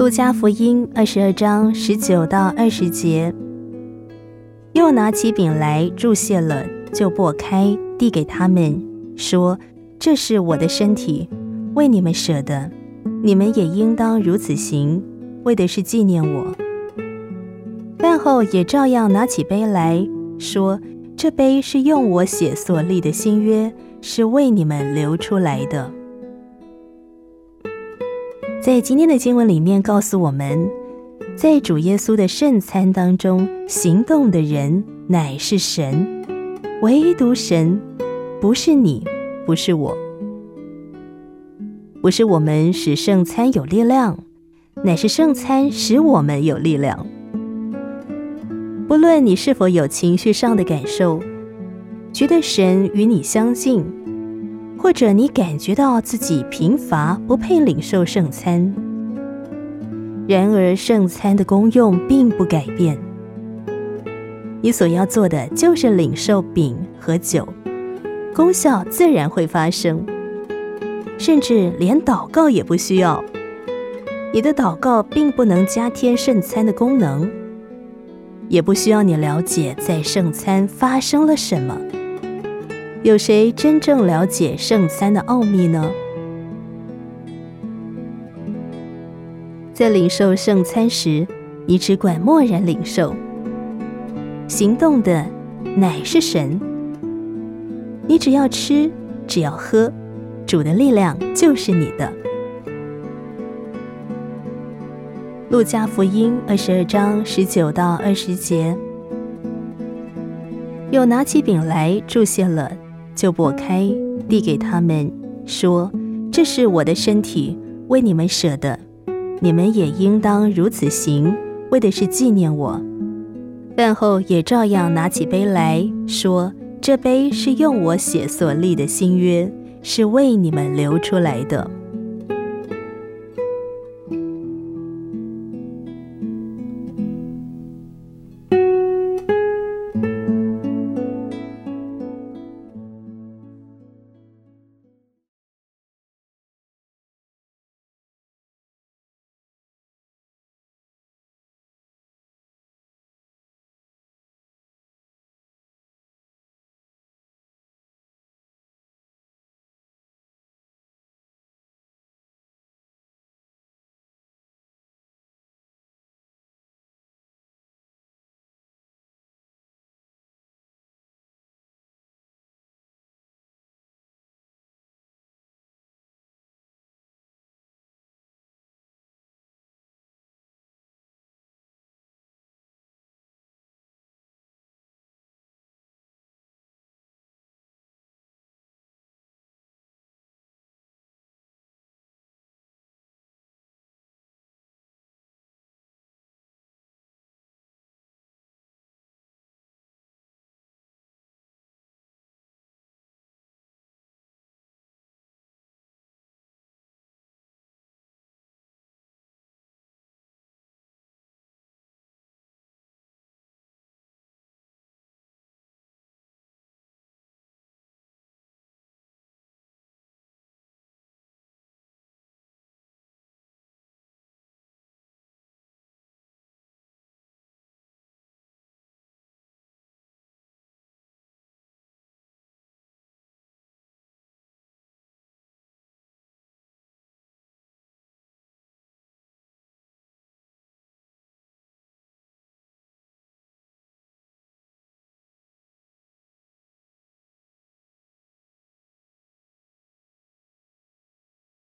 路加福音二十二章十九到二十节，又拿起饼来，祝谢了，就擘开，递给他们，说：“这是我的身体，为你们舍的，你们也应当如此行，为的是纪念我。”饭后也照样拿起杯来说：“这杯是用我血所立的新约，是为你们流出来的。”在今天的经文里面告诉我们，在主耶稣的圣餐当中，行动的人乃是神，唯独神，不是你，不是我，不是我们使圣餐有力量，乃是圣餐使我们有力量。不论你是否有情绪上的感受，觉得神与你相近。或者你感觉到自己贫乏，不配领受圣餐。然而圣餐的功用并不改变，你所要做的就是领受饼和酒，功效自然会发生，甚至连祷告也不需要。你的祷告并不能加添圣餐的功能，也不需要你了解在圣餐发生了什么。有谁真正了解圣餐的奥秘呢？在领受圣餐时，你只管默然领受，行动的乃是神。你只要吃，只要喝，主的力量就是你的。路加福音二十二章十九到二十节，又拿起饼来，祝谢了。就擘开，递给他们，说：“这是我的身体，为你们舍的，你们也应当如此行，为的是纪念我。”饭后也照样拿起杯来说：“这杯是用我血所立的新约，是为你们流出来的。”